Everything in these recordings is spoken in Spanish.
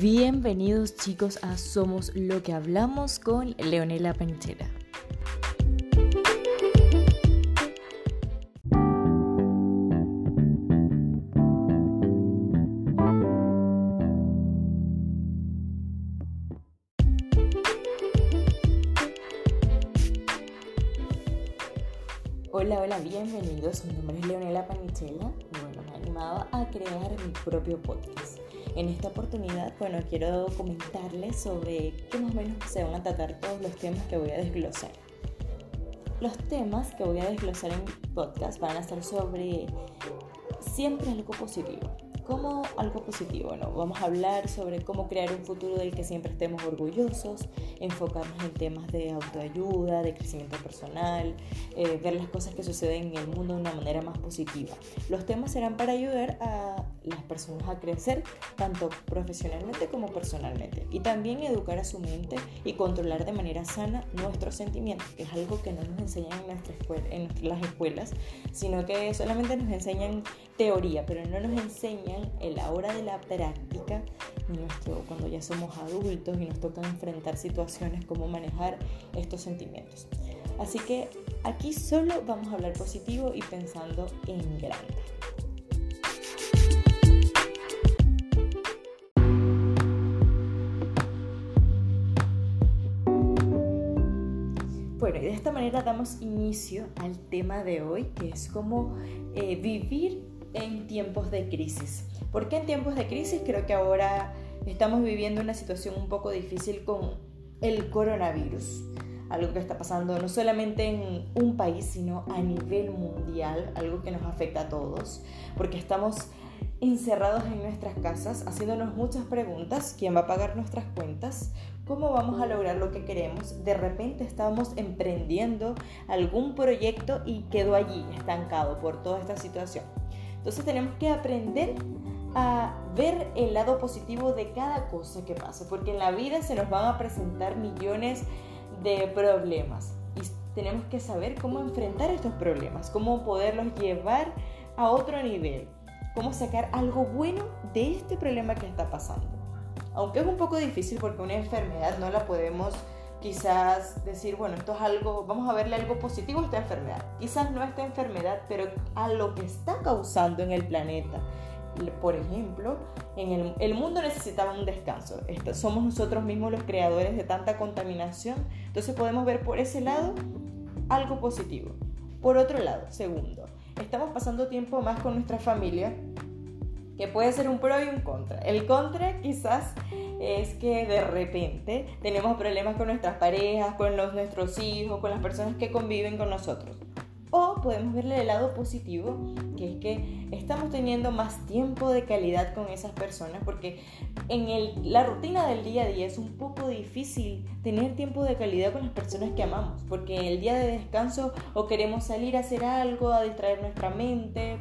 Bienvenidos chicos a Somos lo que hablamos con Leonela Panchera. Hola, hola, bienvenidos. Mi nombre es Leonela Panichela y bueno, me he animado a crear mi propio podcast. En esta oportunidad, bueno, quiero comentarles sobre qué más o menos se van a tratar todos los temas que voy a desglosar. Los temas que voy a desglosar en podcast van a ser sobre siempre algo positivo. ¿Cómo algo positivo? Bueno, vamos a hablar sobre cómo crear un futuro del que siempre estemos orgullosos, enfocarnos en temas de autoayuda, de crecimiento personal, eh, ver las cosas que suceden en el mundo de una manera más positiva. Los temas serán para ayudar a las personas a crecer tanto profesionalmente como personalmente y también educar a su mente y controlar de manera sana nuestros sentimientos, que es algo que no nos enseñan en, nuestra escuela, en las escuelas, sino que solamente nos enseñan teoría, pero no nos enseñan en la hora de la práctica, nuestro, cuando ya somos adultos y nos toca enfrentar situaciones, cómo manejar estos sentimientos. Así que aquí solo vamos a hablar positivo y pensando en grande. Bueno, y de esta manera damos inicio al tema de hoy, que es cómo eh, vivir en tiempos de crisis. ¿Por qué en tiempos de crisis? Creo que ahora estamos viviendo una situación un poco difícil con el coronavirus. Algo que está pasando no solamente en un país, sino a nivel mundial, algo que nos afecta a todos, porque estamos encerrados en nuestras casas, haciéndonos muchas preguntas, ¿quién va a pagar nuestras cuentas? ¿Cómo vamos a lograr lo que queremos? De repente estamos emprendiendo algún proyecto y quedó allí estancado por toda esta situación. Entonces tenemos que aprender a ver el lado positivo de cada cosa que pasa, porque en la vida se nos van a presentar millones de problemas y tenemos que saber cómo enfrentar estos problemas, cómo poderlos llevar a otro nivel cómo sacar algo bueno de este problema que está pasando. Aunque es un poco difícil porque una enfermedad no la podemos quizás decir, bueno, esto es algo, vamos a verle algo positivo a esta enfermedad. Quizás no a esta enfermedad, pero a lo que está causando en el planeta. Por ejemplo, en el, el mundo necesitaba un descanso. somos nosotros mismos los creadores de tanta contaminación. Entonces podemos ver por ese lado algo positivo. Por otro lado, segundo, estamos pasando tiempo más con nuestra familia, que puede ser un pro y un contra. El contra quizás es que de repente tenemos problemas con nuestras parejas, con los, nuestros hijos, con las personas que conviven con nosotros. O podemos verle el lado positivo, que es que estamos teniendo más tiempo de calidad con esas personas, porque en el, la rutina del día a día es un poco difícil tener tiempo de calidad con las personas que amamos, porque el día de descanso o queremos salir a hacer algo, a distraer nuestra mente,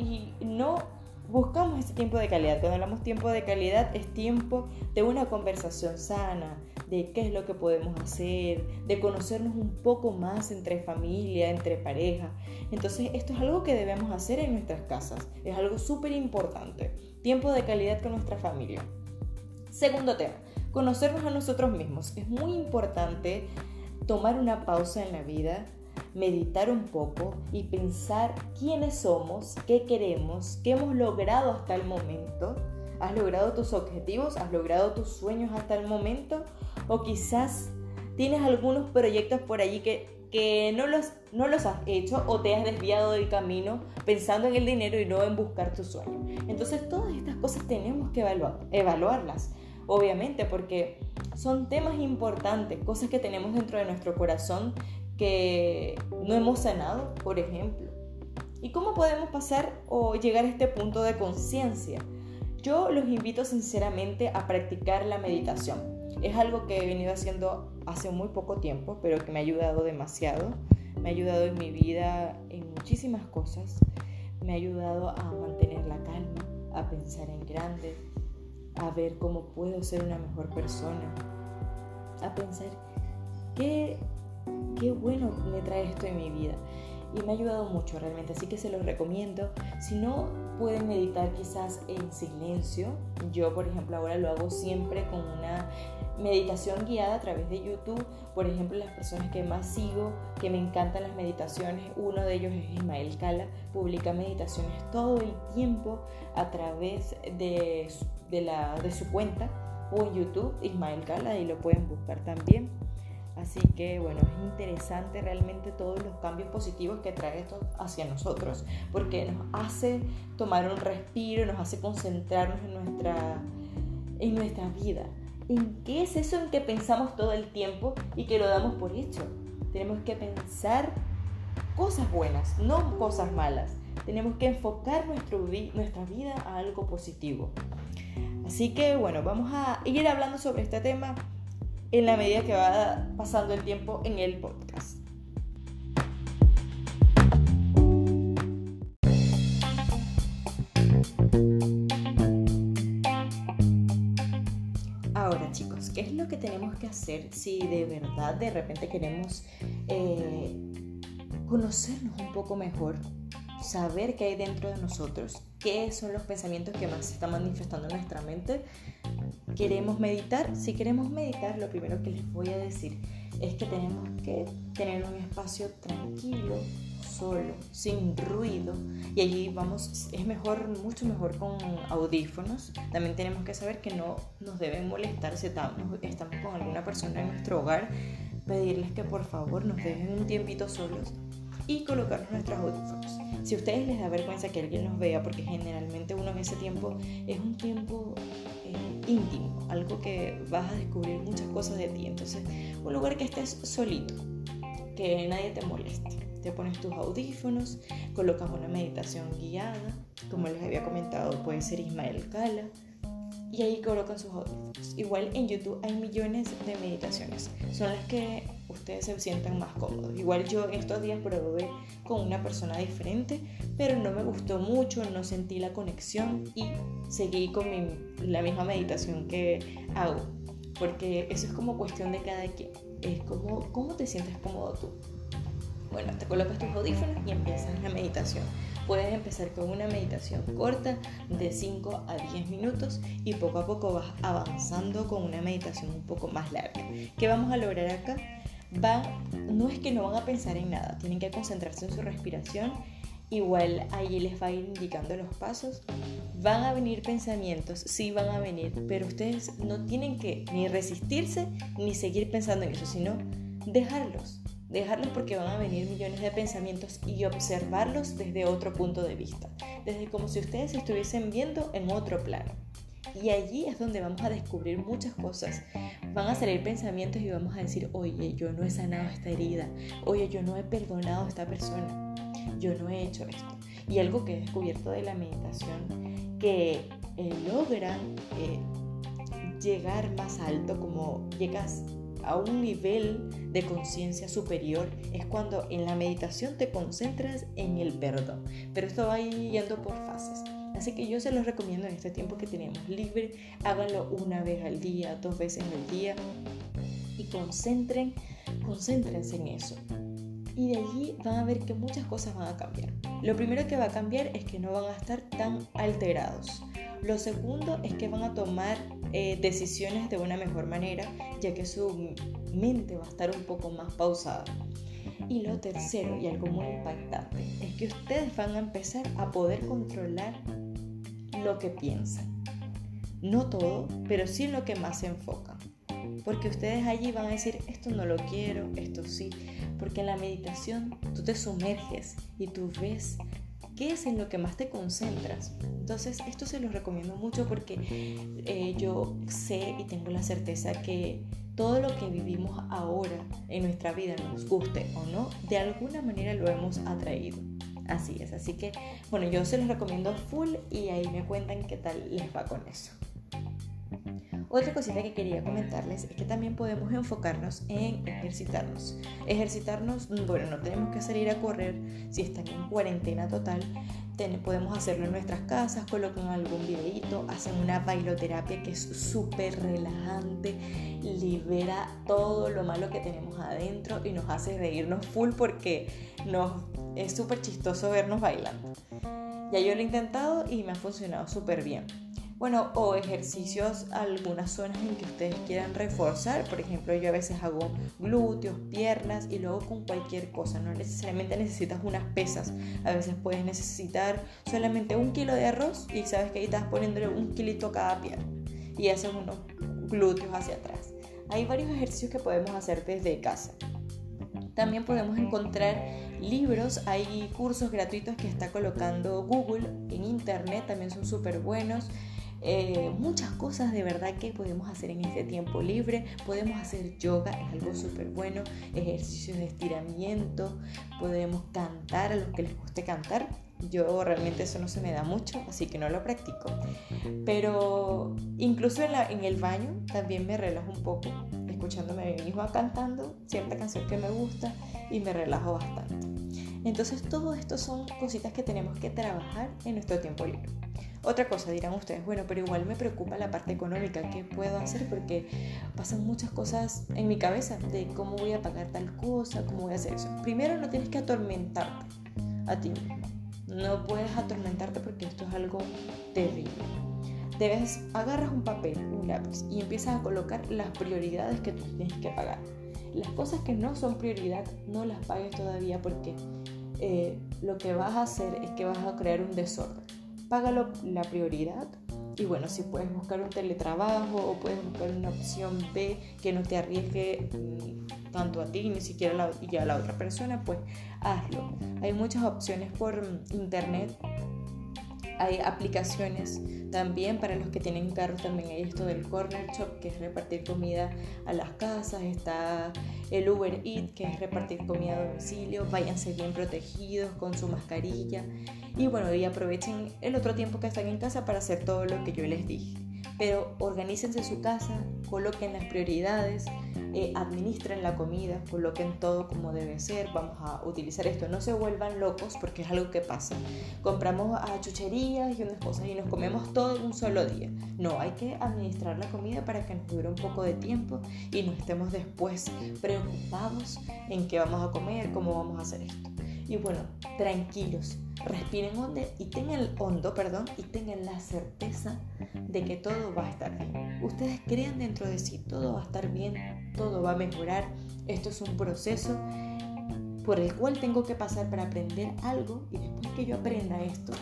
y no buscamos ese tiempo de calidad. Cuando hablamos tiempo de calidad es tiempo de una conversación sana, de qué es lo que podemos hacer, de conocernos un poco más entre familia, entre pareja. Entonces esto es algo que debemos hacer en nuestras casas. Es algo súper importante. Tiempo de calidad con nuestra familia. Segundo tema, conocernos a nosotros mismos. Es muy importante tomar una pausa en la vida meditar un poco y pensar quiénes somos, qué queremos, qué hemos logrado hasta el momento. ¿Has logrado tus objetivos? ¿Has logrado tus sueños hasta el momento? O quizás tienes algunos proyectos por allí que, que no, los, no los has hecho o te has desviado del camino pensando en el dinero y no en buscar tu sueño. Entonces todas estas cosas tenemos que evaluar, evaluarlas, obviamente, porque son temas importantes, cosas que tenemos dentro de nuestro corazón que no hemos sanado, por ejemplo. ¿Y cómo podemos pasar o llegar a este punto de conciencia? Yo los invito sinceramente a practicar la meditación. Es algo que he venido haciendo hace muy poco tiempo, pero que me ha ayudado demasiado. Me ha ayudado en mi vida en muchísimas cosas. Me ha ayudado a mantener la calma, a pensar en grande, a ver cómo puedo ser una mejor persona, a pensar qué qué bueno me trae esto en mi vida. y me ha ayudado mucho realmente, así que se los recomiendo. Si no pueden meditar quizás en silencio, yo por ejemplo ahora lo hago siempre con una meditación guiada a través de YouTube. Por ejemplo, las personas que más sigo, que me encantan las meditaciones, uno de ellos es Ismael Cala, publica meditaciones todo el tiempo a través de, de, su cuenta o en YouTube, Ismael Cala, y lo pueden buscar también. Así que bueno, es interesante realmente todos los cambios positivos que trae esto hacia nosotros, porque nos hace tomar un respiro, nos hace concentrarnos en nuestra, en nuestra vida. ¿En qué es eso en que pensamos todo el tiempo y que lo damos por hecho? Tenemos que pensar cosas buenas, no cosas malas. Tenemos que enfocar nuestro, nuestra vida a algo positivo. Así que bueno, vamos a ir hablando sobre este tema en la medida que va pasando el tiempo en el podcast. Ahora chicos, ¿qué es lo que tenemos que hacer si de verdad de repente queremos eh, conocernos un poco mejor? saber qué hay dentro de nosotros, qué son los pensamientos que más se están manifestando en nuestra mente. ¿Queremos meditar? Si queremos meditar, lo primero que les voy a decir es que tenemos que tener un espacio tranquilo, solo, sin ruido. Y allí vamos, es mejor, mucho mejor con audífonos. También tenemos que saber que no nos deben molestar si estamos, estamos con alguna persona en nuestro hogar. Pedirles que por favor nos dejen un tiempito solos y colocarnos nuestros audífonos. Si a ustedes les da vergüenza que alguien nos vea, porque generalmente uno en ese tiempo es un tiempo íntimo, algo que vas a descubrir muchas cosas de ti. Entonces, un lugar que estés solito, que nadie te moleste. Te pones tus audífonos, colocas una meditación guiada, como les había comentado, puede ser Ismael Cala, y ahí colocan sus audífonos. Igual en YouTube hay millones de meditaciones, son las que ustedes se sientan más cómodos. Igual yo estos días probé con una persona diferente, pero no me gustó mucho, no sentí la conexión y seguí con la misma meditación que hago, porque eso es como cuestión de cada quien, es como cómo te sientes cómodo tú. Bueno, te colocas tus audífonos y empiezas la meditación. Puedes empezar con una meditación corta de 5 a 10 minutos y poco a poco vas avanzando con una meditación un poco más larga. ¿Qué vamos a lograr acá? Va, no es que no van a pensar en nada, tienen que concentrarse en su respiración. Igual ahí les va a ir indicando los pasos. Van a venir pensamientos, sí van a venir, pero ustedes no tienen que ni resistirse ni seguir pensando en eso, sino dejarlos dejarlos porque van a venir millones de pensamientos y observarlos desde otro punto de vista, desde como si ustedes estuviesen viendo en otro plano. Y allí es donde vamos a descubrir muchas cosas. Van a salir pensamientos y vamos a decir, oye, yo no he sanado esta herida, oye, yo no he perdonado a esta persona, yo no he hecho esto. Y algo que he descubierto de la meditación, que eh, logran eh, llegar más alto, como llegas a un nivel de conciencia superior es cuando en la meditación te concentras en el perdón. Pero esto va yendo por fases. Así que yo se los recomiendo en este tiempo que tenemos libre. Háganlo una vez al día, dos veces al día y concentren, concéntrense en eso. Y de allí van a ver que muchas cosas van a cambiar. Lo primero que va a cambiar es que no van a estar tan alterados. Lo segundo es que van a tomar eh, decisiones de una mejor manera, ya que su mente va a estar un poco más pausada. Y lo tercero, y algo muy impactante, es que ustedes van a empezar a poder controlar lo que piensan. No todo, pero sí lo que más se enfocan. Porque ustedes allí van a decir, esto no lo quiero, esto sí. Porque en la meditación tú te sumerges y tú ves qué es en lo que más te concentras. Entonces, esto se los recomiendo mucho porque eh, yo sé y tengo la certeza que todo lo que vivimos ahora en nuestra vida, nos guste o no, de alguna manera lo hemos atraído. Así es, así que bueno, yo se los recomiendo full y ahí me cuentan qué tal les va con eso. Otra cosita que quería comentarles es que también podemos enfocarnos en ejercitarnos. Ejercitarnos, bueno, no tenemos que salir a correr si están en cuarentena total. podemos hacerlo en nuestras casas, colocan algún videito, hacen una bailoterapia que es súper relajante, libera todo lo malo que tenemos adentro y nos hace reírnos full porque nos, es súper chistoso vernos bailando. Ya yo lo he intentado y me ha funcionado súper bien. Bueno, o ejercicios, algunas zonas en que ustedes quieran reforzar. Por ejemplo, yo a veces hago glúteos, piernas y luego con cualquier cosa. No necesariamente necesitas unas pesas. A veces puedes necesitar solamente un kilo de arroz y sabes que ahí estás poniéndole un kilito a cada pierna. Y haces unos glúteos hacia atrás. Hay varios ejercicios que podemos hacer desde casa. También podemos encontrar libros, hay cursos gratuitos que está colocando Google en internet, también son súper buenos. Eh, muchas cosas de verdad que podemos hacer en este tiempo libre. Podemos hacer yoga, es algo súper bueno, ejercicios de estiramiento, podemos cantar a los que les guste cantar. Yo realmente eso no se me da mucho, así que no lo practico. Pero incluso en, el baño también me relajo un poco, escuchándome a mí misma cantando cierta canción que me gusta y me relajo bastante. Entonces todo esto son cositas que tenemos que trabajar en nuestro tiempo libre. Otra cosa dirán ustedes, bueno, pero igual me preocupa la parte económica, ¿qué puedo hacer? Porque pasan muchas cosas en mi cabeza de cómo voy a pagar tal cosa, cómo voy a hacer eso. Primero no tienes que atormentarte a ti mismo. No puedes atormentarte porque esto es algo terrible. Debes, agarras un papel, un lápiz y empiezas a colocar las prioridades que tú tienes que pagar. Las cosas que no son prioridad, no las pagues todavía porque eh, lo que vas a hacer es que vas a crear un desorden págalo la prioridad. Y bueno, si puedes buscar un teletrabajo o puedes buscar una opción B que no te arriesgue mm, tanto a ti ni siquiera la, a la otra persona, pues hazlo. Hay muchas opciones por mm, internet hay aplicaciones también para los que tienen carros, también. Hay esto del Corner Shop, que es repartir comida a las casas, está el Uber Eat, que es repartir comida a domicilio, váyanse bien protegidos con su mascarilla. Y bueno, y aprovechen el otro tiempo que están en casa para hacer todo lo que yo les dije. Pero organícense su casa, coloquen las prioridades, eh, administren la comida, coloquen todo como debe ser, vamos a utilizar esto, no se vuelvan locos porque es algo que pasa. Compramos a chucherías y unas cosas y nos comemos todo en un solo día. No, hay que administrar la comida para que nos dure un poco de tiempo y no estemos después preocupados en qué vamos a comer, cómo vamos a hacer esto. Y bueno, tranquilos, respiren hondo y tengan hondo, perdón, y tengan la certeza de que todo va a estar bien. Ustedes crean dentro de sí, todo va a estar bien, todo va a mejorar. Esto es un proceso por el cual tengo que pasar para aprender algo y después que yo aprenda esto,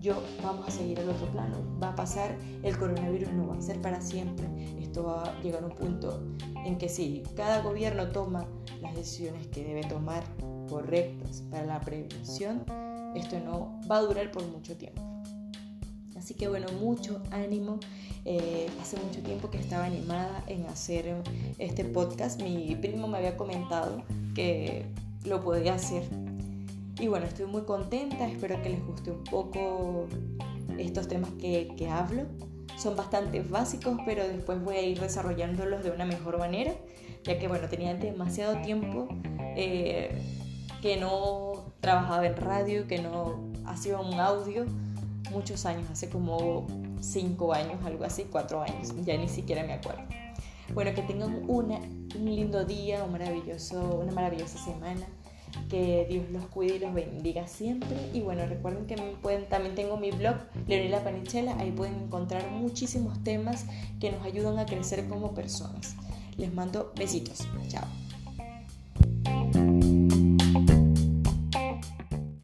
yo vamos a seguir al otro plano. Va a pasar, el coronavirus no va a ser para siempre. Esto va a llegar a un punto en que si cada gobierno toma las decisiones que debe tomar correctas para la prevención, esto no va a durar por mucho tiempo. Así que bueno, mucho ánimo. Eh, hace mucho tiempo que estaba animada en hacer este podcast. Mi primo me había comentado que lo podía hacer. Y bueno, estoy muy contenta. Espero que les guste un poco estos temas que, hablo. Son bastante básicos, pero después voy a ir desarrollándolos de una mejor manera, ya que bueno, tenía demasiado tiempo eh, que no trabajaba en radio, que no hacía un audio muchos años, hace como cinco años, algo así, cuatro años, ya ni siquiera me acuerdo. Bueno, que tengan una, un lindo día, un maravilloso, una maravillosa semana, que Dios los cuide y los bendiga siempre. Y bueno, recuerden que pueden, también tengo mi blog, Leonela Panichela, ahí pueden encontrar muchísimos temas que nos ayudan a crecer como personas. Les mando besitos, chao.